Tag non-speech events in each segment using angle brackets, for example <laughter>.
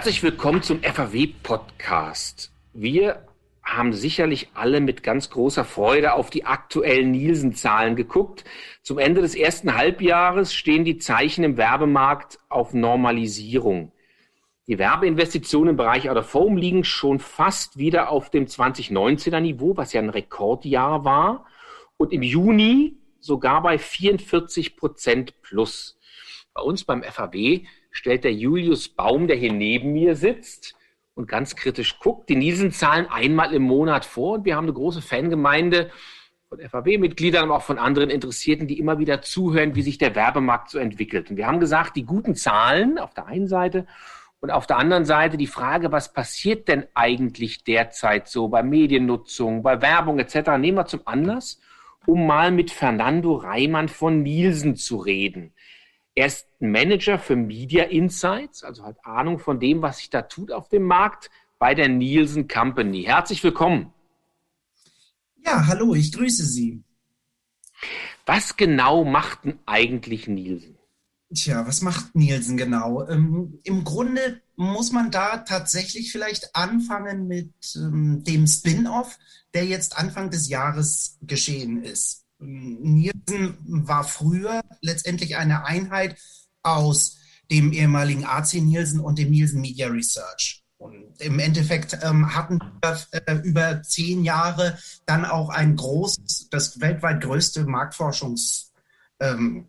Herzlich willkommen zum FAW-Podcast. Wir haben sicherlich alle mit ganz großer Freude auf die aktuellen Nielsen-Zahlen geguckt. Zum Ende des ersten Halbjahres stehen die Zeichen im Werbemarkt auf Normalisierung. Die Werbeinvestitionen im Bereich Out of Home liegen schon fast wieder auf dem 2019er Niveau, was ja ein Rekordjahr war. Und im Juni sogar bei 44 Prozent plus. Bei uns beim FAW stellt der Julius Baum, der hier neben mir sitzt und ganz kritisch guckt, die Nielsen-Zahlen einmal im Monat vor. Und wir haben eine große Fangemeinde von FAW-Mitgliedern, aber auch von anderen Interessierten, die immer wieder zuhören, wie sich der Werbemarkt so entwickelt. Und wir haben gesagt, die guten Zahlen auf der einen Seite und auf der anderen Seite die Frage, was passiert denn eigentlich derzeit so bei Mediennutzung, bei Werbung etc., nehmen wir zum Anlass, um mal mit Fernando Reimann von Nielsen zu reden. Er ist Manager für Media Insights, also hat Ahnung von dem, was sich da tut auf dem Markt bei der Nielsen Company. Herzlich willkommen. Ja, hallo, ich grüße Sie. Was genau macht denn eigentlich Nielsen? Tja, was macht Nielsen genau? Ähm, Im Grunde muss man da tatsächlich vielleicht anfangen mit ähm, dem Spin-off, der jetzt Anfang des Jahres geschehen ist. Nielsen war früher letztendlich eine Einheit aus dem ehemaligen AC Nielsen und dem Nielsen Media Research. Und im Endeffekt ähm, hatten wir äh, über zehn Jahre dann auch ein großes, das weltweit größte Marktforschungshaus ähm,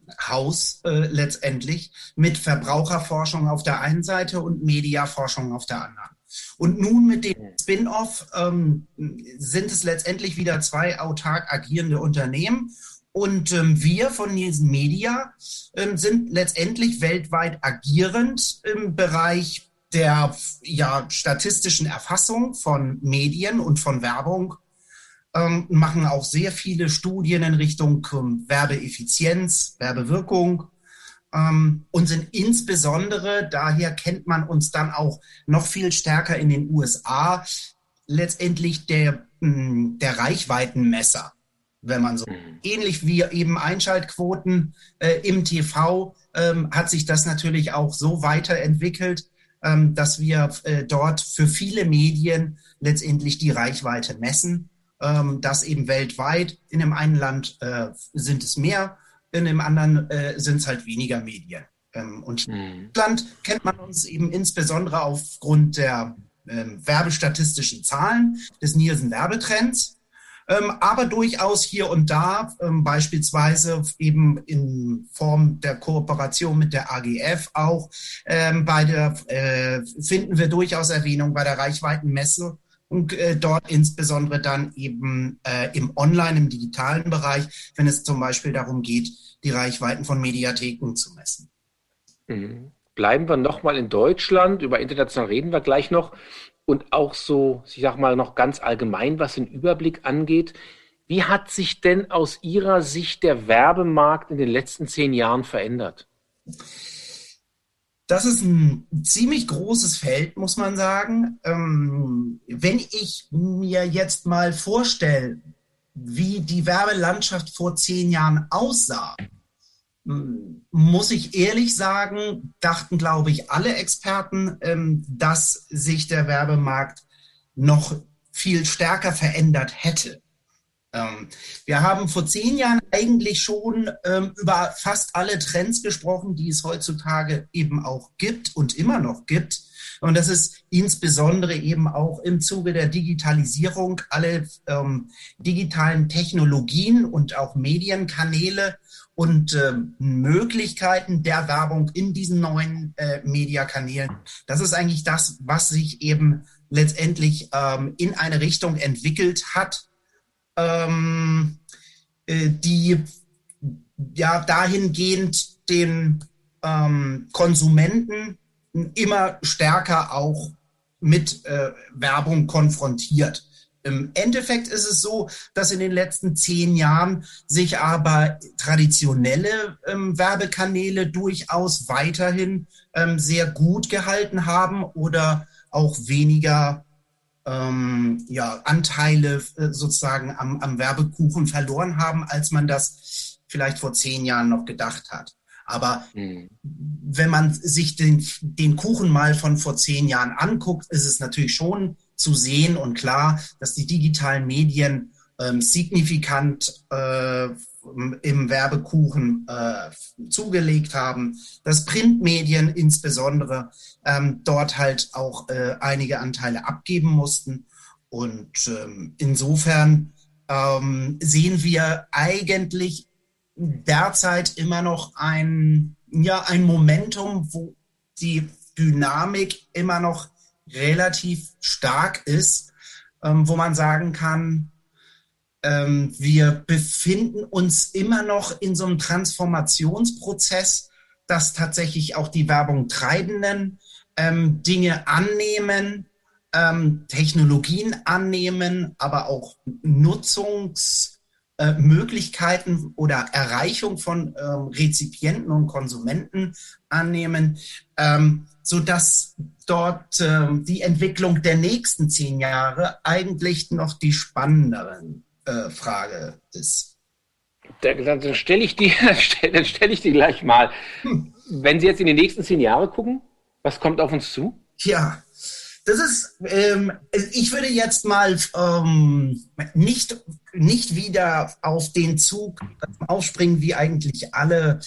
äh, letztendlich mit Verbraucherforschung auf der einen Seite und Mediaforschung auf der anderen. Und nun mit dem Spin-off ähm, sind es letztendlich wieder zwei autark agierende Unternehmen. Und ähm, wir von Nielsen Media ähm, sind letztendlich weltweit agierend im Bereich der ja, statistischen Erfassung von Medien und von Werbung, ähm, machen auch sehr viele Studien in Richtung ähm, Werbeeffizienz, Werbewirkung, ähm, und sind insbesondere, daher kennt man uns dann auch noch viel stärker in den USA, letztendlich der, hm, der Reichweitenmesser, wenn man so. Mhm. Ähnlich wie eben Einschaltquoten äh, im TV ähm, hat sich das natürlich auch so weiterentwickelt, ähm, dass wir äh, dort für viele Medien letztendlich die Reichweite messen. Ähm, das eben weltweit. In dem einen Land äh, sind es mehr in dem anderen äh, sind es halt weniger Medien. Ähm, und mhm. in Deutschland kennt man uns eben insbesondere aufgrund der ähm, werbestatistischen Zahlen des Nielsen Werbetrends, ähm, aber durchaus hier und da, ähm, beispielsweise eben in Form der Kooperation mit der AGF auch, ähm, bei der, äh, finden wir durchaus Erwähnung bei der Reichweitenmesse und äh, dort insbesondere dann eben äh, im Online, im digitalen Bereich, wenn es zum Beispiel darum geht, die Reichweiten von Mediatheken zu messen. Mhm. Bleiben wir nochmal in Deutschland, über international reden wir gleich noch und auch so, ich sag mal, noch ganz allgemein, was den Überblick angeht. Wie hat sich denn aus Ihrer Sicht der Werbemarkt in den letzten zehn Jahren verändert? Das ist ein ziemlich großes Feld, muss man sagen. Ähm, wenn ich mir jetzt mal vorstelle, wie die Werbelandschaft vor zehn Jahren aussah, hm, muss ich ehrlich sagen, dachten, glaube ich, alle Experten, ähm, dass sich der Werbemarkt noch viel stärker verändert hätte. Ähm, wir haben vor zehn Jahren eigentlich schon ähm, über fast alle Trends gesprochen, die es heutzutage eben auch gibt und immer noch gibt. Und das ist insbesondere eben auch im Zuge der Digitalisierung alle ähm, digitalen Technologien und auch Medienkanäle und äh, Möglichkeiten der Werbung in diesen neuen äh, Mediakanälen. Das ist eigentlich das, was sich eben letztendlich ähm, in eine Richtung entwickelt hat, ähm, äh, die ja dahingehend den ähm, Konsumenten immer stärker auch mit äh, Werbung konfrontiert. Im Endeffekt ist es so, dass in den letzten zehn Jahren sich aber traditionelle ähm, Werbekanäle durchaus weiterhin ähm, sehr gut gehalten haben oder auch weniger ähm, ja, Anteile äh, sozusagen am, am Werbekuchen verloren haben, als man das vielleicht vor zehn Jahren noch gedacht hat. Aber mhm. wenn man sich den, den Kuchen mal von vor zehn Jahren anguckt, ist es natürlich schon zu sehen und klar, dass die digitalen Medien ähm, signifikant äh, im Werbekuchen äh, zugelegt haben, dass Printmedien insbesondere ähm, dort halt auch äh, einige Anteile abgeben mussten. Und ähm, insofern ähm, sehen wir eigentlich derzeit immer noch ein, ja, ein Momentum, wo die Dynamik immer noch relativ stark ist, ähm, wo man sagen kann, ähm, wir befinden uns immer noch in so einem Transformationsprozess, dass tatsächlich auch die Werbung Treibenden ähm, Dinge annehmen, ähm, Technologien annehmen, aber auch Nutzungsmöglichkeiten äh, oder Erreichung von ähm, Rezipienten und Konsumenten annehmen, ähm, sodass dort äh, die Entwicklung der nächsten zehn Jahre eigentlich noch die spannenderen äh, Frage ist. Dann stelle ich, die, <laughs> dann stell ich die gleich mal. Hm. Wenn Sie jetzt in die nächsten zehn Jahre gucken, was kommt auf uns zu? Ja, das ist, ähm, ich würde jetzt mal ähm, nicht, nicht wieder auf den Zug aufspringen, wie eigentlich alle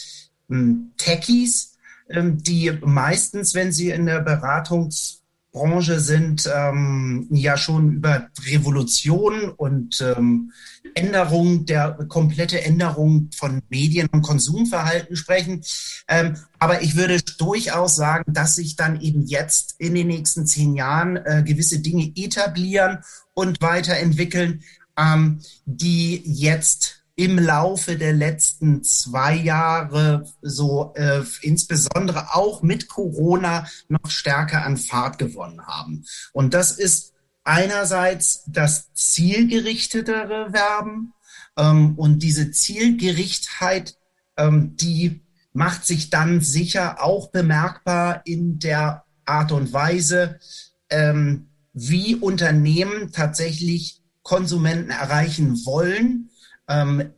ähm, Techies, die meistens, wenn sie in der Beratungs- Branche sind, ähm, ja schon über Revolution und ähm, Änderung der komplette Änderung von Medien- und Konsumverhalten sprechen. Ähm, aber ich würde durchaus sagen, dass sich dann eben jetzt in den nächsten zehn Jahren äh, gewisse Dinge etablieren und weiterentwickeln, ähm, die jetzt im Laufe der letzten zwei Jahre so äh, insbesondere auch mit Corona noch stärker an Fahrt gewonnen haben. Und das ist einerseits das zielgerichtetere Werben ähm, und diese Zielgerichtheit, ähm, die macht sich dann sicher auch bemerkbar in der Art und Weise, ähm, wie Unternehmen tatsächlich Konsumenten erreichen wollen ähm,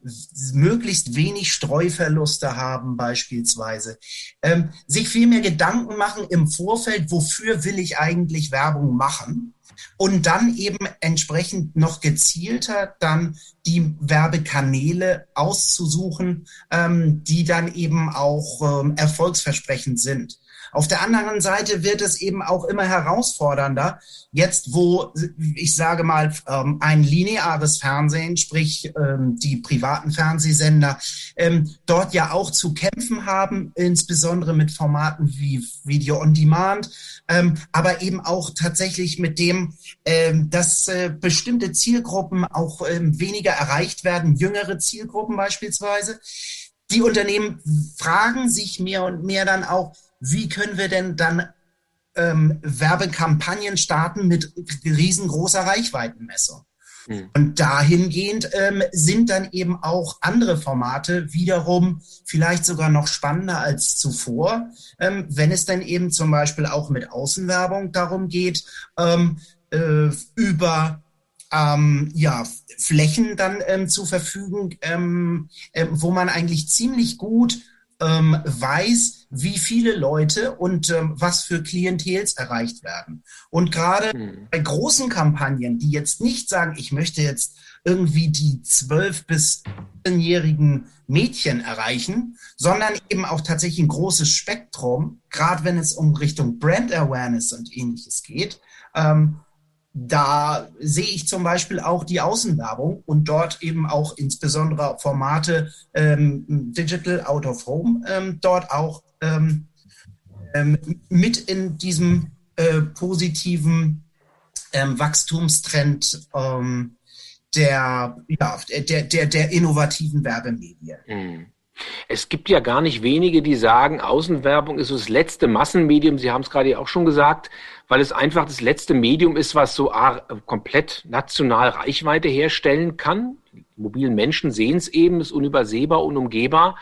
möglichst wenig Streuverluste haben beispielsweise, ähm, sich viel mehr Gedanken machen im Vorfeld, wofür will ich eigentlich Werbung machen und dann eben entsprechend noch gezielter dann die Werbekanäle auszusuchen, ähm, die dann eben auch ähm, erfolgsversprechend sind. Auf der anderen Seite wird es eben auch immer herausfordernder, jetzt wo, ich sage mal, ähm, ein lineares Fernsehen, sprich ähm, die privaten Fernsehsender, ähm, dort ja auch zu kämpfen haben, insbesondere mit Formaten wie Video on Demand, aber eben auch tatsächlich mit dem, dass äh, bestimmte Zielgruppen auch weniger erreicht werden, jüngere Zielgruppen beispielsweise. Die Unternehmen fragen sich mehr und mehr dann auch, wie können wir denn dann ähm, Werbekampagnen starten mit riesengroßer Reichweitenmessung? Mhm. Und dahingehend ähm, sind dann eben auch andere Formate wiederum vielleicht sogar noch spannender als zuvor, ähm, wenn es dann eben zum Beispiel auch mit Außenwerbung darum geht, ähm, äh, über ähm, ja, Flächen dann ähm, zu verfügen, ähm, äh, wo man eigentlich ziemlich gut ähm, weiß, wie viele Leute und ähm, was für Klientels erreicht werden. Und gerade hm. bei großen Kampagnen, die jetzt nicht sagen, ich möchte jetzt irgendwie die zwölf bis 14-jährigen Mädchen erreichen, sondern eben auch tatsächlich ein großes Spektrum, gerade wenn es um Richtung Brand Awareness und ähnliches geht, ähm, da sehe ich zum Beispiel auch die Außenwerbung und dort eben auch insbesondere Formate ähm, Digital Out of Home ähm, dort auch ähm, ähm mit in diesem äh, positiven ähm, Wachstumstrend ähm, der, ja, der, der, der innovativen Werbemedien. Mhm. Es gibt ja gar nicht wenige, die sagen, Außenwerbung ist das letzte Massenmedium. Sie haben es gerade auch schon gesagt, weil es einfach das letzte Medium ist, was so komplett national Reichweite herstellen kann. Die mobilen Menschen sehen es eben, ist unübersehbar, unumgehbar.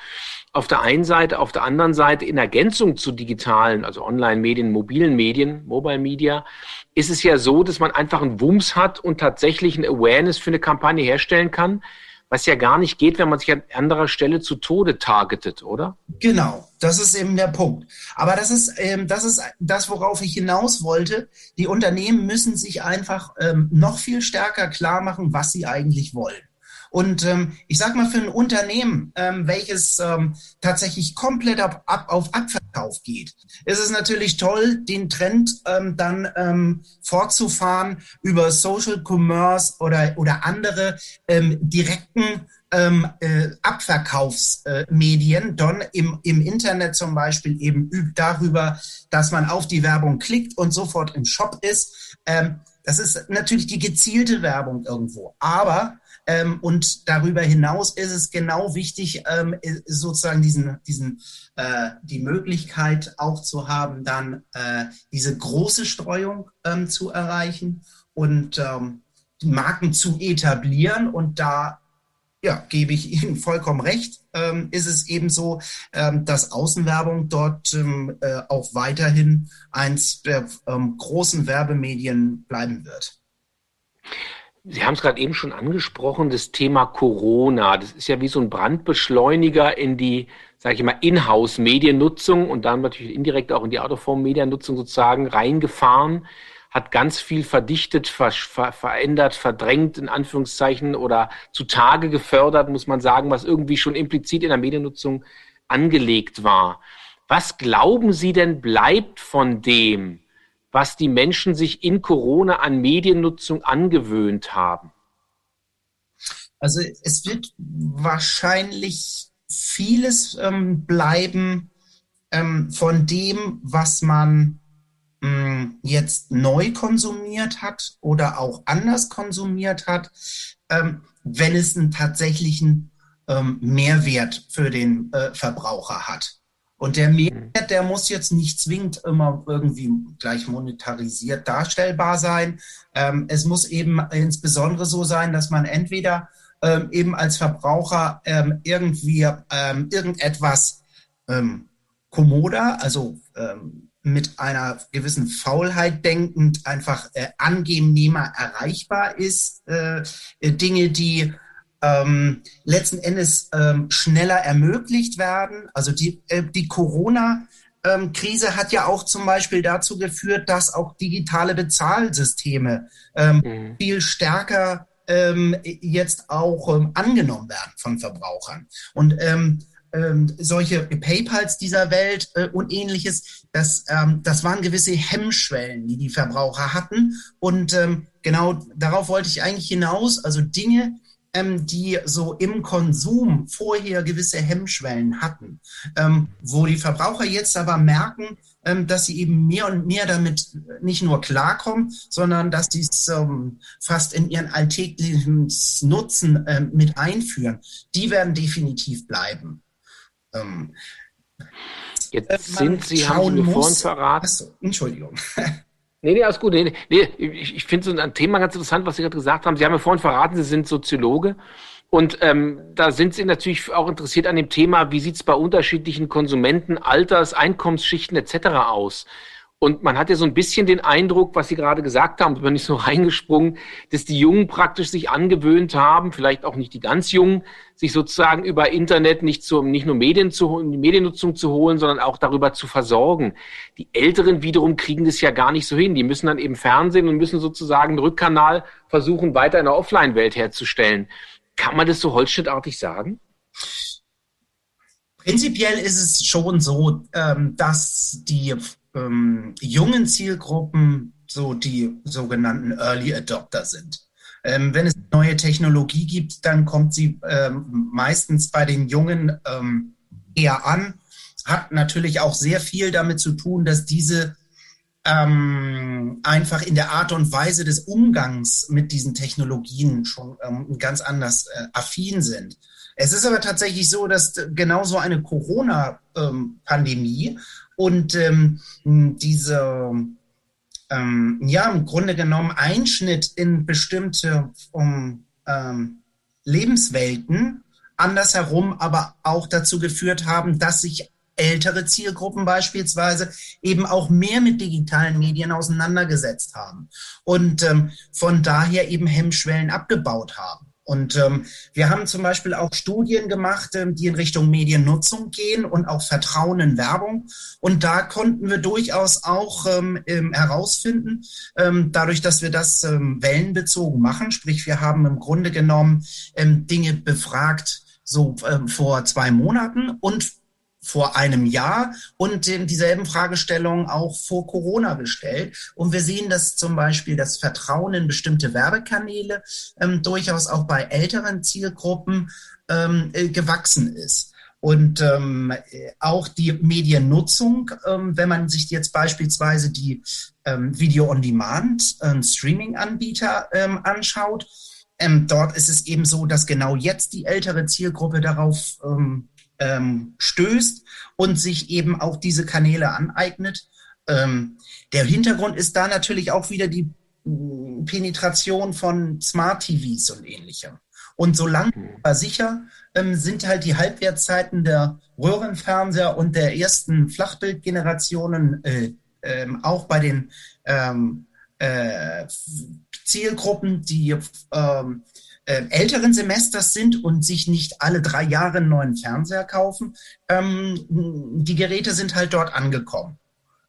Auf der einen Seite, auf der anderen Seite in Ergänzung zu digitalen, also Online-Medien, mobilen Medien, Mobile Media, ist es ja so, dass man einfach einen Wumms hat und tatsächlich eine Awareness für eine Kampagne herstellen kann, was ja gar nicht geht, wenn man sich an anderer Stelle zu Tode targetet, oder? Genau, das ist eben der Punkt. Aber das ist, ähm, das ist das, worauf ich hinaus wollte. Die Unternehmen müssen sich einfach ähm, noch viel stärker klar machen, was sie eigentlich wollen. Und ähm, ich sage mal, für ein Unternehmen, ähm, welches ähm, tatsächlich komplett ab, ab, auf Abverkauf geht, ist es natürlich toll, den Trend ähm, dann ähm, fortzufahren über Social Commerce oder, oder andere ähm, direkten ähm, äh, Abverkaufsmedien, äh, dann im, im Internet zum Beispiel eben übt darüber, dass man auf die Werbung klickt und sofort im Shop ist. Ähm, das ist natürlich die gezielte Werbung irgendwo. Aber ähm, und darüber hinaus ist es genau wichtig, ähm, sozusagen diesen, diesen, äh, die Möglichkeit auch zu haben, dann äh, diese große Streuung ähm, zu erreichen und ähm, Marken zu etablieren. Und da ja, gebe ich Ihnen <laughs> vollkommen recht, ähm, ist es eben so, ähm, dass Außenwerbung dort ähm, äh, auch weiterhin eins der ähm, großen Werbemedien bleiben wird. Sie haben es gerade eben schon angesprochen, das Thema Corona. Das ist ja wie so ein Brandbeschleuniger in die, sage ich mal, Inhouse-Mediennutzung und dann natürlich indirekt auch in die Autoform-Mediennutzung sozusagen reingefahren, hat ganz viel verdichtet, ver ver verändert, verdrängt in Anführungszeichen oder zutage gefördert, muss man sagen, was irgendwie schon implizit in der Mediennutzung angelegt war. Was glauben Sie denn bleibt von dem? Was die Menschen sich in Corona an Mediennutzung angewöhnt haben? Also es wird wahrscheinlich vieles ähm, bleiben ähm, von dem, was man ähm, jetzt neu konsumiert hat oder auch anders konsumiert hat, ähm, wenn es einen tatsächlichen ähm, Mehrwert für den äh, Verbraucher hat. Und der Mehrwert, der muss jetzt nicht zwingend immer irgendwie gleich monetarisiert darstellbar sein. Ähm, es muss eben insbesondere so sein, dass man entweder ähm, eben als Verbraucher ähm, irgendwie ähm, irgendetwas ähm, kommoder, also ähm, mit einer gewissen Faulheit denkend einfach äh, angenehmer erreichbar ist. Äh, Dinge, die ähm, letzten Endes ähm, schneller ermöglicht werden. Also die, äh, die Corona- Krise hat ja auch zum Beispiel dazu geführt, dass auch digitale Bezahlsysteme ähm, mhm. viel stärker ähm, jetzt auch ähm, angenommen werden von Verbrauchern. Und ähm, ähm, solche PayPals dieser Welt äh, und ähnliches, das, ähm, das waren gewisse Hemmschwellen, die die Verbraucher hatten. Und ähm, genau darauf wollte ich eigentlich hinaus. Also Dinge, ähm, die so im Konsum vorher gewisse Hemmschwellen hatten, ähm, wo die Verbraucher jetzt aber merken, ähm, dass sie eben mehr und mehr damit nicht nur klarkommen, sondern dass sie es ähm, fast in ihren alltäglichen Nutzen ähm, mit einführen. Die werden definitiv bleiben. Ähm, jetzt äh, sind Sie, haben Sie mir vorhin verraten. Achso, Entschuldigung. <laughs> Nee, nee, alles gut. Nee, nee, ich, ich finde so ein Thema ganz interessant, was Sie gerade gesagt haben. Sie haben ja vorhin verraten, Sie sind Soziologe. Und ähm, da sind Sie natürlich auch interessiert an dem Thema, wie sieht es bei unterschiedlichen Konsumenten, Alters, Einkommensschichten etc. aus. Und man hat ja so ein bisschen den Eindruck, was Sie gerade gesagt haben, bin ich so <laughs> reingesprungen, dass die Jungen praktisch sich angewöhnt haben, vielleicht auch nicht die ganz Jungen, sich sozusagen über Internet nicht, zu, nicht nur Medien zu, die Mediennutzung zu holen, sondern auch darüber zu versorgen. Die Älteren wiederum kriegen das ja gar nicht so hin. Die müssen dann eben Fernsehen und müssen sozusagen einen Rückkanal versuchen, weiter in der Offline-Welt herzustellen. Kann man das so holzschnittartig sagen? Prinzipiell ist es schon so, ähm, dass die ähm, jungen Zielgruppen so die sogenannten Early Adopter sind. Ähm, wenn es neue Technologie gibt, dann kommt sie ähm, meistens bei den Jungen ähm, eher an. Hat natürlich auch sehr viel damit zu tun, dass diese ähm, einfach in der Art und Weise des Umgangs mit diesen Technologien schon ähm, ganz anders äh, affin sind. Es ist aber tatsächlich so, dass genauso eine Corona-Pandemie und ähm, diese, ähm, ja, im Grunde genommen Einschnitt in bestimmte um, ähm, Lebenswelten andersherum aber auch dazu geführt haben, dass sich ältere Zielgruppen beispielsweise eben auch mehr mit digitalen Medien auseinandergesetzt haben und ähm, von daher eben Hemmschwellen abgebaut haben. Und ähm, wir haben zum Beispiel auch Studien gemacht, ähm, die in Richtung Mediennutzung gehen und auch Vertrauen in Werbung. Und da konnten wir durchaus auch ähm, ähm, herausfinden, ähm, dadurch, dass wir das ähm, wellenbezogen machen, sprich wir haben im Grunde genommen ähm, Dinge befragt, so ähm, vor zwei Monaten und vor einem Jahr und dieselben Fragestellungen auch vor Corona gestellt. Und wir sehen, dass zum Beispiel das Vertrauen in bestimmte Werbekanäle ähm, durchaus auch bei älteren Zielgruppen ähm, äh, gewachsen ist. Und ähm, auch die Mediennutzung, ähm, wenn man sich jetzt beispielsweise die ähm, Video-on-Demand, ähm, ähm, anschaut, ähm, dort ist es eben so, dass genau jetzt die ältere Zielgruppe darauf ähm, ähm, stößt und sich eben auch diese Kanäle aneignet. Ähm, der Hintergrund ist da natürlich auch wieder die mm, Penetration von Smart TVs und ähnlichem. Und so lang mhm. aber sicher ähm, sind halt die Halbwertszeiten der Röhrenfernseher und der ersten Flachbildgenerationen äh, ähm, auch bei den ähm, äh, Zielgruppen, die ähm, äh, älteren Semesters sind und sich nicht alle drei Jahre einen neuen Fernseher kaufen. Ähm, die Geräte sind halt dort angekommen.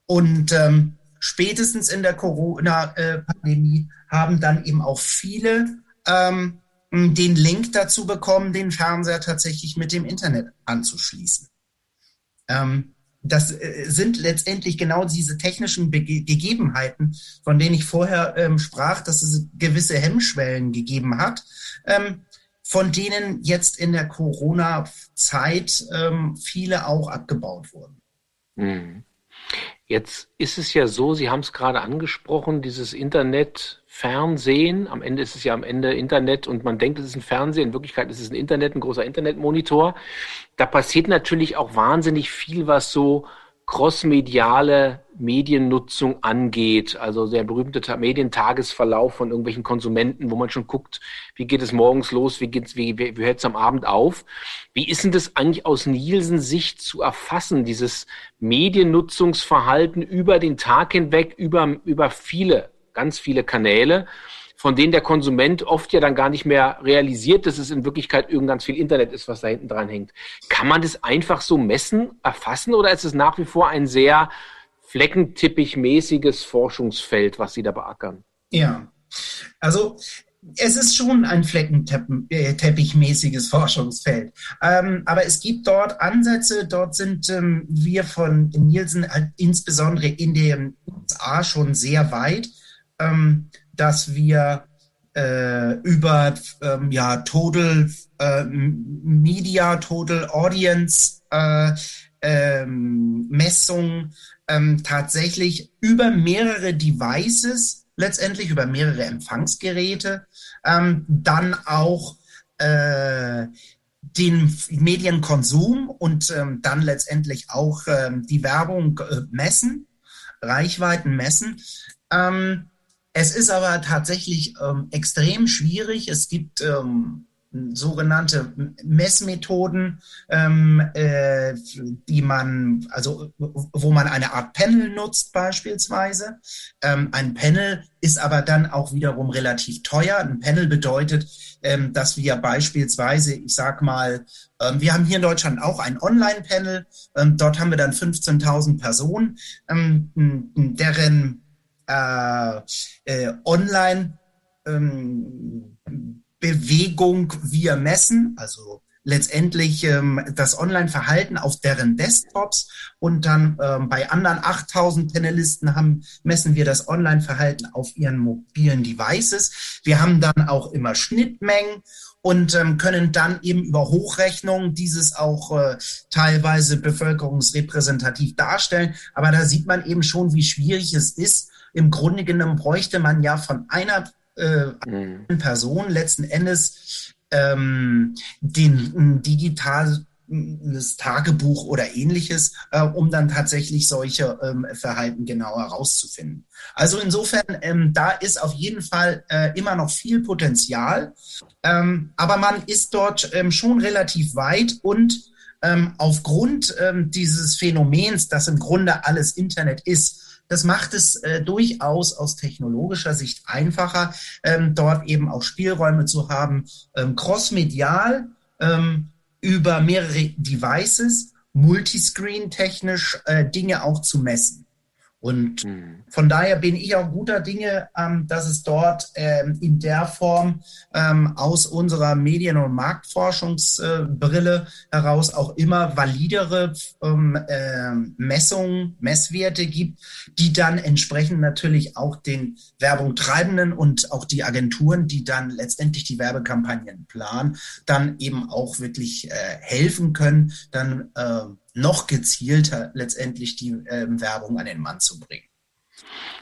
Und ähm, spätestens in der Corona-Pandemie haben dann eben auch viele ähm, den Link dazu bekommen, den Fernseher tatsächlich mit dem Internet anzuschließen. Ähm, das äh, sind letztendlich genau diese technischen Be Gegebenheiten, von denen ich vorher ähm, sprach, dass es gewisse Hemmschwellen gegeben hat, ähm, von denen jetzt in der Corona-Zeit ähm, viele auch abgebaut wurden. Mhm. Jetzt ist es ja so, Sie haben es gerade angesprochen, dieses Internet, Fernsehen. Am Ende ist es ja am Ende Internet und man denkt, es ist ein Fernsehen. In Wirklichkeit ist es ein Internet, ein großer Internetmonitor. Da passiert natürlich auch wahnsinnig viel, was so crossmediale Mediennutzung angeht, also der berühmte Medientagesverlauf von irgendwelchen Konsumenten, wo man schon guckt, wie geht es morgens los, wie wie, wie, wie hört es am Abend auf. Wie ist denn das eigentlich aus Nielsen Sicht zu erfassen, dieses Mediennutzungsverhalten über den Tag hinweg, über, über viele, ganz viele Kanäle? von denen der Konsument oft ja dann gar nicht mehr realisiert, dass es in Wirklichkeit irgend ganz viel Internet ist, was da hinten dran hängt. Kann man das einfach so messen, erfassen oder ist es nach wie vor ein sehr fleckentippichmäßiges Forschungsfeld, was Sie da beackern? Ja, also es ist schon ein fleckenteppichmäßiges Forschungsfeld. Ähm, aber es gibt dort Ansätze, dort sind ähm, wir von Nielsen halt insbesondere in den USA schon sehr weit. Ähm, dass wir äh, über ähm, ja, Total äh, Media, Total Audience äh, ähm, Messung ähm, tatsächlich über mehrere Devices, letztendlich über mehrere Empfangsgeräte, ähm, dann auch äh, den Medienkonsum und ähm, dann letztendlich auch ähm, die Werbung äh, messen, Reichweiten messen. Ähm, es ist aber tatsächlich ähm, extrem schwierig. Es gibt ähm, sogenannte Messmethoden, ähm, äh, die man, also wo man eine Art Panel nutzt beispielsweise. Ähm, ein Panel ist aber dann auch wiederum relativ teuer. Ein Panel bedeutet, ähm, dass wir beispielsweise, ich sag mal, ähm, wir haben hier in Deutschland auch ein Online-Panel. Ähm, dort haben wir dann 15.000 Personen, ähm, deren äh, äh, Online ähm, Bewegung wir messen, also letztendlich ähm, das Online-Verhalten auf deren Desktops und dann ähm, bei anderen 8000 Panelisten haben, messen wir das Online-Verhalten auf ihren mobilen Devices. Wir haben dann auch immer Schnittmengen und ähm, können dann eben über Hochrechnungen dieses auch äh, teilweise bevölkerungsrepräsentativ darstellen. Aber da sieht man eben schon, wie schwierig es ist, im Grunde genommen bräuchte man ja von einer äh, mhm. Person letzten Endes ähm, den digitales Tagebuch oder ähnliches, äh, um dann tatsächlich solche ähm, Verhalten genauer herauszufinden. Also insofern, ähm, da ist auf jeden Fall äh, immer noch viel Potenzial, ähm, aber man ist dort ähm, schon relativ weit und ähm, aufgrund dieses Phänomens, dass im Grunde alles Internet ist, Das macht es äh, durchaus aus technologischer Sicht einfacher, ähm, dort eben auch Spielräume zu haben, ähm, crossmedial ähm, über mehrere Devices, multiscreen technisch äh, Dinge auch zu messen. Und mhm. von daher bin ich auch guter Dinge, ähm, dass es dort ähm, in der Form ähm, aus unserer Medien- und Marktforschungsbrille äh, heraus auch immer validere ähm, äh, Messungen, Messwerte gibt, die dann entsprechend natürlich auch den Werbung treibenden und auch die Agenturen, die dann letztendlich die Werbekampagnen planen, dann eben auch wirklich äh, helfen können, dann äh, noch gezielter letztendlich die äh, Werbung an den Mann zu bringen.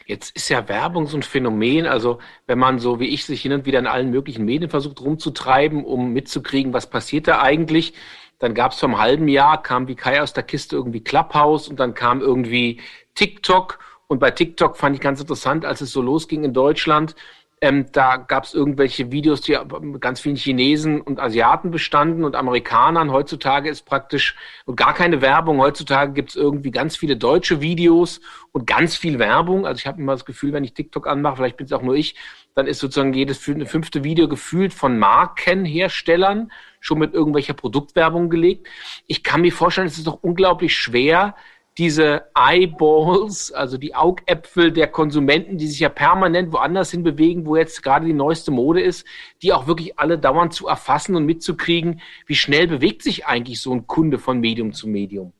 Jetzt ist ja Werbung so ein Phänomen, also wenn man so wie ich sich hin und wieder in allen möglichen Medien versucht rumzutreiben, um mitzukriegen, was passiert da eigentlich, dann gab es vor einem halben Jahr, kam wie Kai aus der Kiste irgendwie Clubhouse und dann kam irgendwie TikTok und bei TikTok fand ich ganz interessant, als es so losging in Deutschland, ähm, da gab es irgendwelche Videos, die ganz vielen Chinesen und Asiaten bestanden und Amerikanern. Heutzutage ist praktisch gar keine Werbung. Heutzutage gibt es irgendwie ganz viele deutsche Videos und ganz viel Werbung. Also ich habe immer das Gefühl, wenn ich TikTok anmache, vielleicht bin es auch nur ich, dann ist sozusagen jedes fünfte Video gefühlt von Markenherstellern schon mit irgendwelcher Produktwerbung gelegt. Ich kann mir vorstellen, es ist doch unglaublich schwer, diese Eyeballs, also die Augäpfel der Konsumenten, die sich ja permanent woanders hin bewegen, wo jetzt gerade die neueste Mode ist, die auch wirklich alle dauernd zu erfassen und mitzukriegen, wie schnell bewegt sich eigentlich so ein Kunde von Medium zu Medium?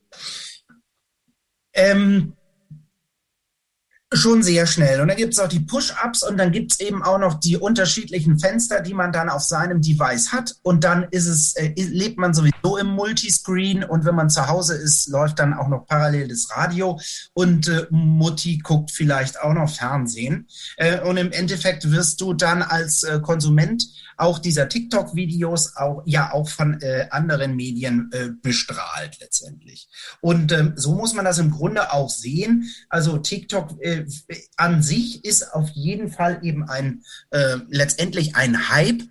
Ähm, schon sehr schnell. Und dann gibt es auch die Push-Ups und dann gibt es eben auch noch die unterschiedlichen Fenster, die man dann auf seinem Device hat. Und dann ist es, äh, lebt man sowieso im Multiscreen und wenn man zu Hause ist, läuft dann auch noch parallel das Radio und äh, Mutti guckt vielleicht auch noch Fernsehen. Äh, und im Endeffekt wirst du dann als äh, Konsument auch dieser TikTok-Videos auch ja auch von äh, anderen Medien äh, bestrahlt letztendlich. Und ähm, so muss man das im Grunde auch sehen. Also TikTok äh, an sich ist auf jeden Fall eben ein äh, letztendlich ein Hype.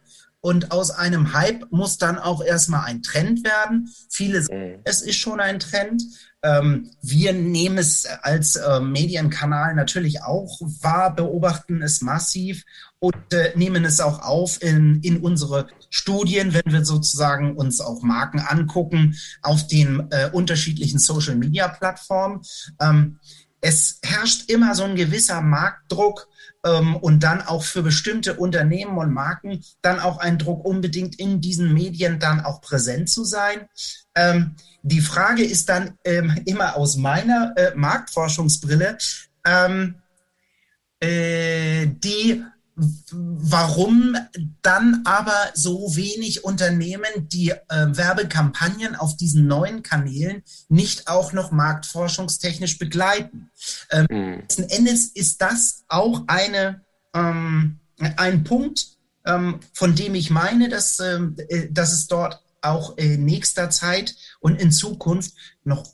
Und aus einem Hype muss dann auch erstmal ein Trend werden. Viele sagen, mhm. es ist schon ein Trend. Ähm, wir nehmen es als äh, Medienkanal natürlich auch wahr, beobachten es massiv und äh, nehmen es auch auf in, in unsere Studien, wenn wir sozusagen uns auch Marken angucken auf den äh, unterschiedlichen Social-Media-Plattformen. Ähm, es herrscht immer so ein gewisser Marktdruck ähm, und dann auch für bestimmte Unternehmen und Marken dann auch ein Druck, unbedingt in diesen Medien dann auch präsent zu sein. Ähm, die Frage ist dann ähm, immer aus meiner äh, Marktforschungsbrille, ähm, äh, die warum dann aber so wenig Unternehmen die äh, Werbekampagnen auf diesen neuen Kanälen nicht auch noch marktforschungstechnisch begleiten. Ähm, mhm. Letzten Endes ist das auch eine, ähm, ein Punkt, ähm, von dem ich meine, dass, ähm, äh, dass es dort auch in nächster Zeit und in Zukunft noch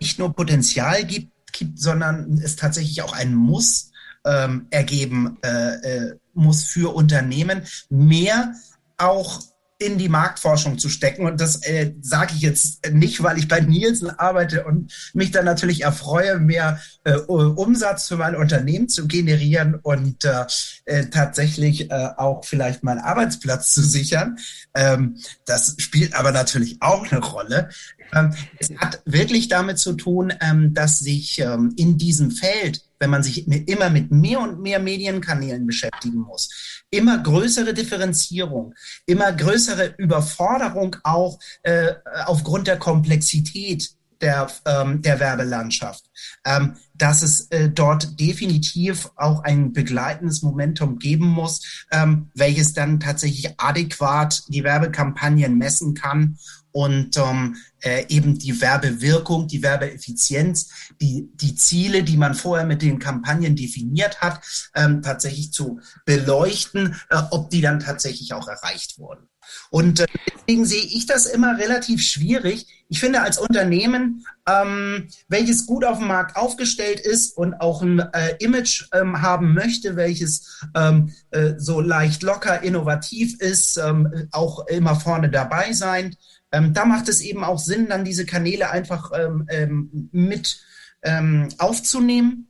nicht nur Potenzial gibt, gibt sondern es tatsächlich auch ein Muss ähm, ergeben äh, äh, muss für Unternehmen, mehr auch in die Marktforschung zu stecken. Und das äh, sage ich jetzt nicht, weil ich bei Nielsen arbeite und mich dann natürlich erfreue, mehr äh, Umsatz für mein Unternehmen zu generieren und äh, äh, tatsächlich äh, auch vielleicht meinen Arbeitsplatz zu sichern. Ähm, das spielt aber natürlich auch eine Rolle. Ähm, es hat wirklich damit zu tun, ähm, dass sich ähm, in diesem Feld wenn man sich immer mit mehr und mehr Medienkanälen beschäftigen muss. Immer größere Differenzierung, immer größere Überforderung auch äh, aufgrund der Komplexität der, ähm, der Werbelandschaft, ähm, dass es äh, dort definitiv auch ein begleitendes Momentum geben muss, ähm, welches dann tatsächlich adäquat die Werbekampagnen messen kann und ähm, äh, eben die Werbewirkung, die Werbeeffizienz, die, die Ziele, die man vorher mit den Kampagnen definiert hat, ähm, tatsächlich zu beleuchten, äh, ob die dann tatsächlich auch erreicht wurden. Und äh, deswegen sehe ich das immer relativ schwierig. Ich finde, als Unternehmen, ähm, welches gut auf dem Markt aufgestellt ist und auch ein äh, Image ähm, haben möchte, welches ähm, äh, so leicht locker innovativ ist, ähm, auch immer vorne dabei sein, ähm, da macht es eben auch Sinn, dann diese Kanäle einfach ähm, ähm, mit ähm, aufzunehmen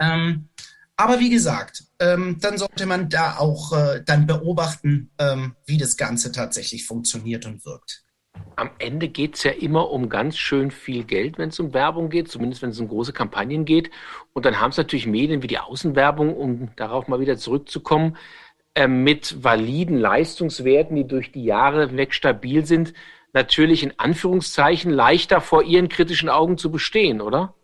Ähm, aber wie gesagt, dann sollte man da auch äh, dann beobachten, wie das Ganze tatsächlich funktioniert und wirkt. Am Ende geht es ja immer um ganz schön viel Geld, wenn es um Werbung geht, zumindest wenn es um große Kampagnen geht. Und dann haben es natürlich Medien wie die Außenwerbung, um darauf mal wieder zurückzukommen, mit validen Leistungswerten, die durch die Jahre weg stabil sind, natürlich in Anführungszeichen leichter vor ihren kritischen Augen zu bestehen, oder?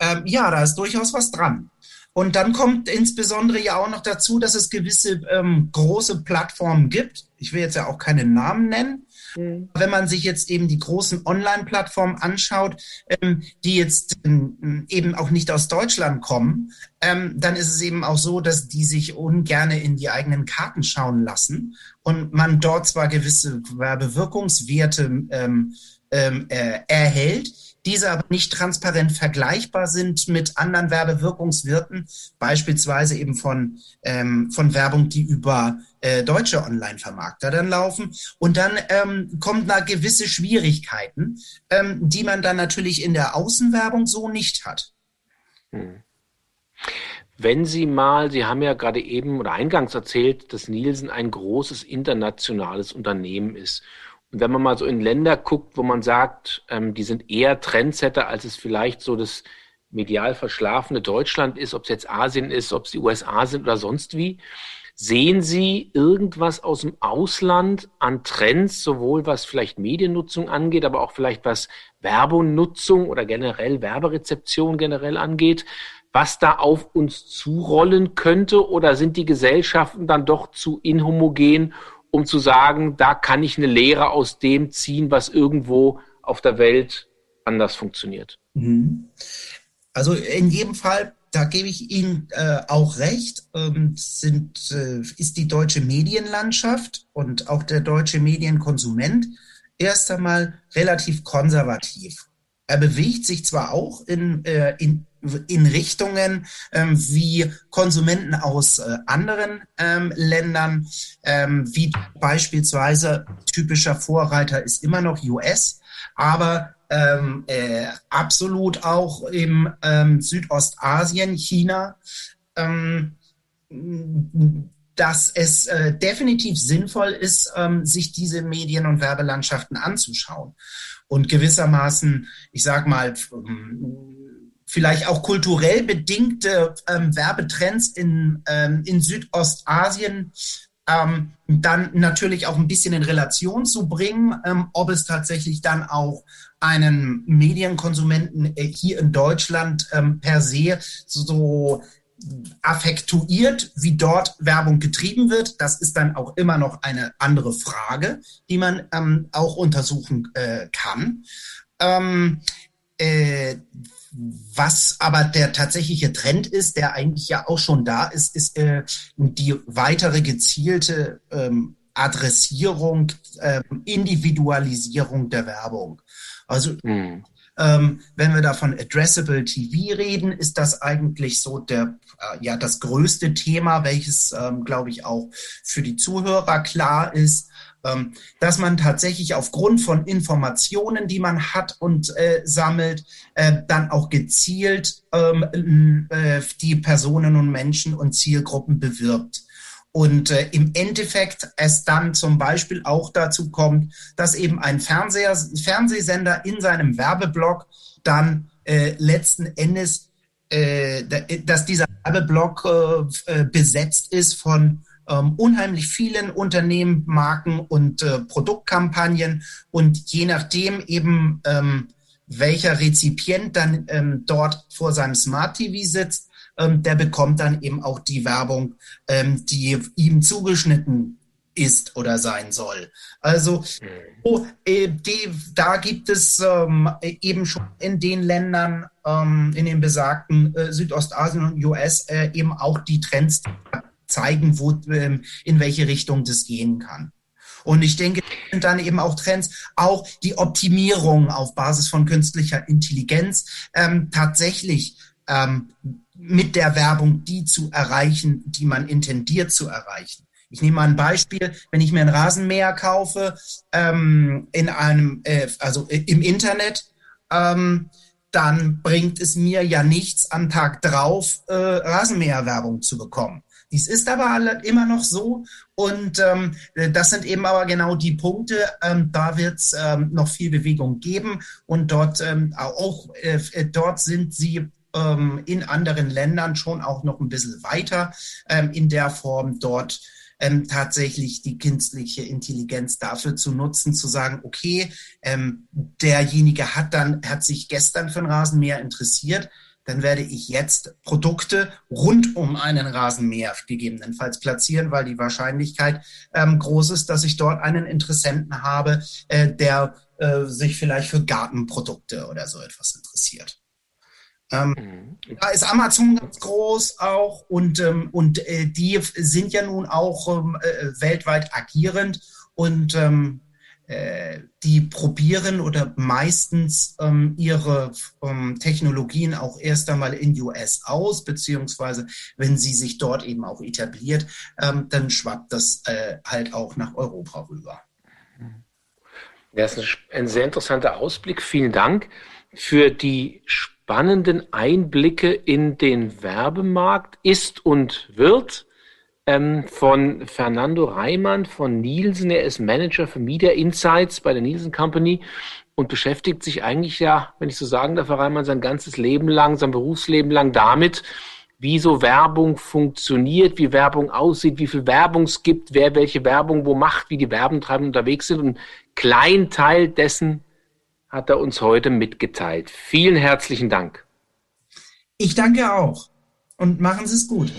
Ähm, ja, da ist durchaus was dran. Und dann kommt insbesondere ja auch noch dazu, dass es gewisse ähm, große Plattformen gibt. Ich will jetzt ja auch keine Namen nennen. Mhm. Wenn man sich jetzt eben die großen Online-Plattformen anschaut, ähm, die jetzt ähm, eben auch nicht aus Deutschland kommen, ähm, dann ist es eben auch so, dass die sich ungerne in die eigenen Karten schauen lassen und man dort zwar gewisse Werbewirkungswerte ähm, ähm, äh, erhält, diese aber nicht transparent vergleichbar sind mit anderen Werbewirkungswirten, beispielsweise eben von, ähm, von Werbung, die über äh, deutsche Online-Vermarkter dann laufen. Und dann ähm, kommen da gewisse Schwierigkeiten, ähm, die man dann natürlich in der Außenwerbung so nicht hat. Hm. Wenn Sie mal, Sie haben ja gerade eben oder eingangs erzählt, dass Nielsen ein großes internationales Unternehmen ist. Wenn man mal so in Länder guckt, wo man sagt, ähm, die sind eher Trendsetter, als es vielleicht so das medial verschlafene Deutschland ist, ob es jetzt Asien ist, ob es die USA sind oder sonst wie, sehen Sie irgendwas aus dem Ausland an Trends, sowohl was vielleicht Mediennutzung angeht, aber auch vielleicht was Werbenutzung oder generell Werberezeption generell angeht, was da auf uns zurollen könnte? Oder sind die Gesellschaften dann doch zu inhomogen, um zu sagen, da kann ich eine Lehre aus dem ziehen, was irgendwo auf der Welt anders funktioniert. Mhm. Also in jedem Fall, da gebe ich Ihnen äh, auch recht, ähm, sind, äh, ist die deutsche Medienlandschaft und auch der deutsche Medienkonsument erst einmal relativ konservativ. Er bewegt sich zwar auch in, äh, in in Richtungen ähm, wie Konsumenten aus äh, anderen ähm, Ländern, ähm, wie beispielsweise typischer Vorreiter ist immer noch US, aber ähm, äh, absolut auch im ähm, Südostasien, China, ähm, dass es äh, definitiv sinnvoll ist, ähm, sich diese Medien- und Werbelandschaften anzuschauen. Und gewissermaßen, ich sag mal, vielleicht auch kulturell bedingte ähm, Werbetrends in, ähm, in Südostasien ähm, dann natürlich auch ein bisschen in Relation zu bringen, ähm, ob es tatsächlich dann auch einen Medienkonsumenten äh, hier in Deutschland ähm, per se so affektuiert, wie dort Werbung getrieben wird. Das ist dann auch immer noch eine andere Frage, die man ähm, auch untersuchen äh, kann. Ähm, äh, was aber der tatsächliche Trend ist, der eigentlich ja auch schon da ist, ist äh, die weitere gezielte ähm, Adressierung, äh, Individualisierung der Werbung. Also mhm. ähm, wenn wir da von Addressable TV reden, ist das eigentlich so der äh, ja das größte Thema, welches ähm, glaube ich auch für die Zuhörer klar ist. Ähm, dass man tatsächlich aufgrund von Informationen, die man hat und äh, sammelt, äh, dann auch gezielt ähm, äh, die Personen und Menschen und Zielgruppen bewirbt. Und äh, im Endeffekt es dann zum Beispiel auch dazu kommt, dass eben ein Fernseher, Fernsehsender in seinem Werbeblock dann äh, letzten Endes, äh, dass dieser Werbeblock besetzt ist von ähm, unheimlich vielen Unternehmen, Marken und äh, Produktkampagnen und je nachdem eben ähm, welcher Rezipient dann ähm, dort vor seinem Smart TV sitzt, ähm, der bekommt dann eben auch die Werbung, ähm, die ihm zugeschnitten ist oder sein soll. Also oh, äh, die, da gibt es ähm, eben schon in den Ländern, ähm, in den besagten äh, Südostasien und US äh, eben auch die Trends, die zeigen, wo, ähm, in welche Richtung das gehen kann. Und ich denke, sind dann eben auch Trends, auch die Optimierung auf Basis von künstlicher Intelligenz ähm, tatsächlich ähm, mit der Werbung die zu erreichen, die man intendiert zu erreichen. Ich nehme mal ein Beispiel, wenn ich mir ein Rasenmäher kaufe, ähm, in einem, äh, also im Internet, ähm, dann bringt es mir ja nichts, am Tag drauf äh, Rasenmäherwerbung zu bekommen. Dies ist aber immer noch so. Und ähm, das sind eben aber genau die Punkte. Ähm, da wird es ähm, noch viel Bewegung geben. Und dort ähm, auch äh, dort sind sie ähm, in anderen Ländern schon auch noch ein bisschen weiter ähm, in der Form dort ähm, tatsächlich die künstliche Intelligenz dafür zu nutzen, zu sagen, okay, ähm, derjenige hat dann, hat sich gestern für ein Rasenmäher interessiert, dann werde ich jetzt Produkte rund um einen Rasenmäher gegebenenfalls platzieren, weil die Wahrscheinlichkeit ähm, groß ist, dass ich dort einen Interessenten habe, äh, der äh, sich vielleicht für Gartenprodukte oder so etwas interessiert. Ähm, mhm. Da ist Amazon ganz groß auch und, ähm, und äh, die sind ja nun auch ähm, äh, weltweit agierend und ähm, äh, die probieren oder meistens ähm, ihre ähm, Technologien auch erst einmal in US aus, beziehungsweise wenn sie sich dort eben auch etabliert, dann schwappt das äh, halt auch nach Europa rüber. Das ist ein sehr interessanter Ausblick. Vielen Dank für die spannenden Einblicke in den Werbemarkt ist und wird ähm, von Fernando Reimann von Nielsen. Er ist Manager für Media Insights bei der Nielsen Company und beschäftigt sich eigentlich ja, wenn ich so sagen darf, Herr Reimann, sein ganzes Leben lang, sein Berufsleben lang damit, wie so Werbung funktioniert, wie Werbung aussieht, wie viel Werbung es gibt, wer welche Werbung wo macht, wie die Werbentreibenden unterwegs sind. Und ein kleinen Teil dessen hat er uns heute mitgeteilt. Vielen herzlichen Dank. Ich danke auch und machen Sie es gut.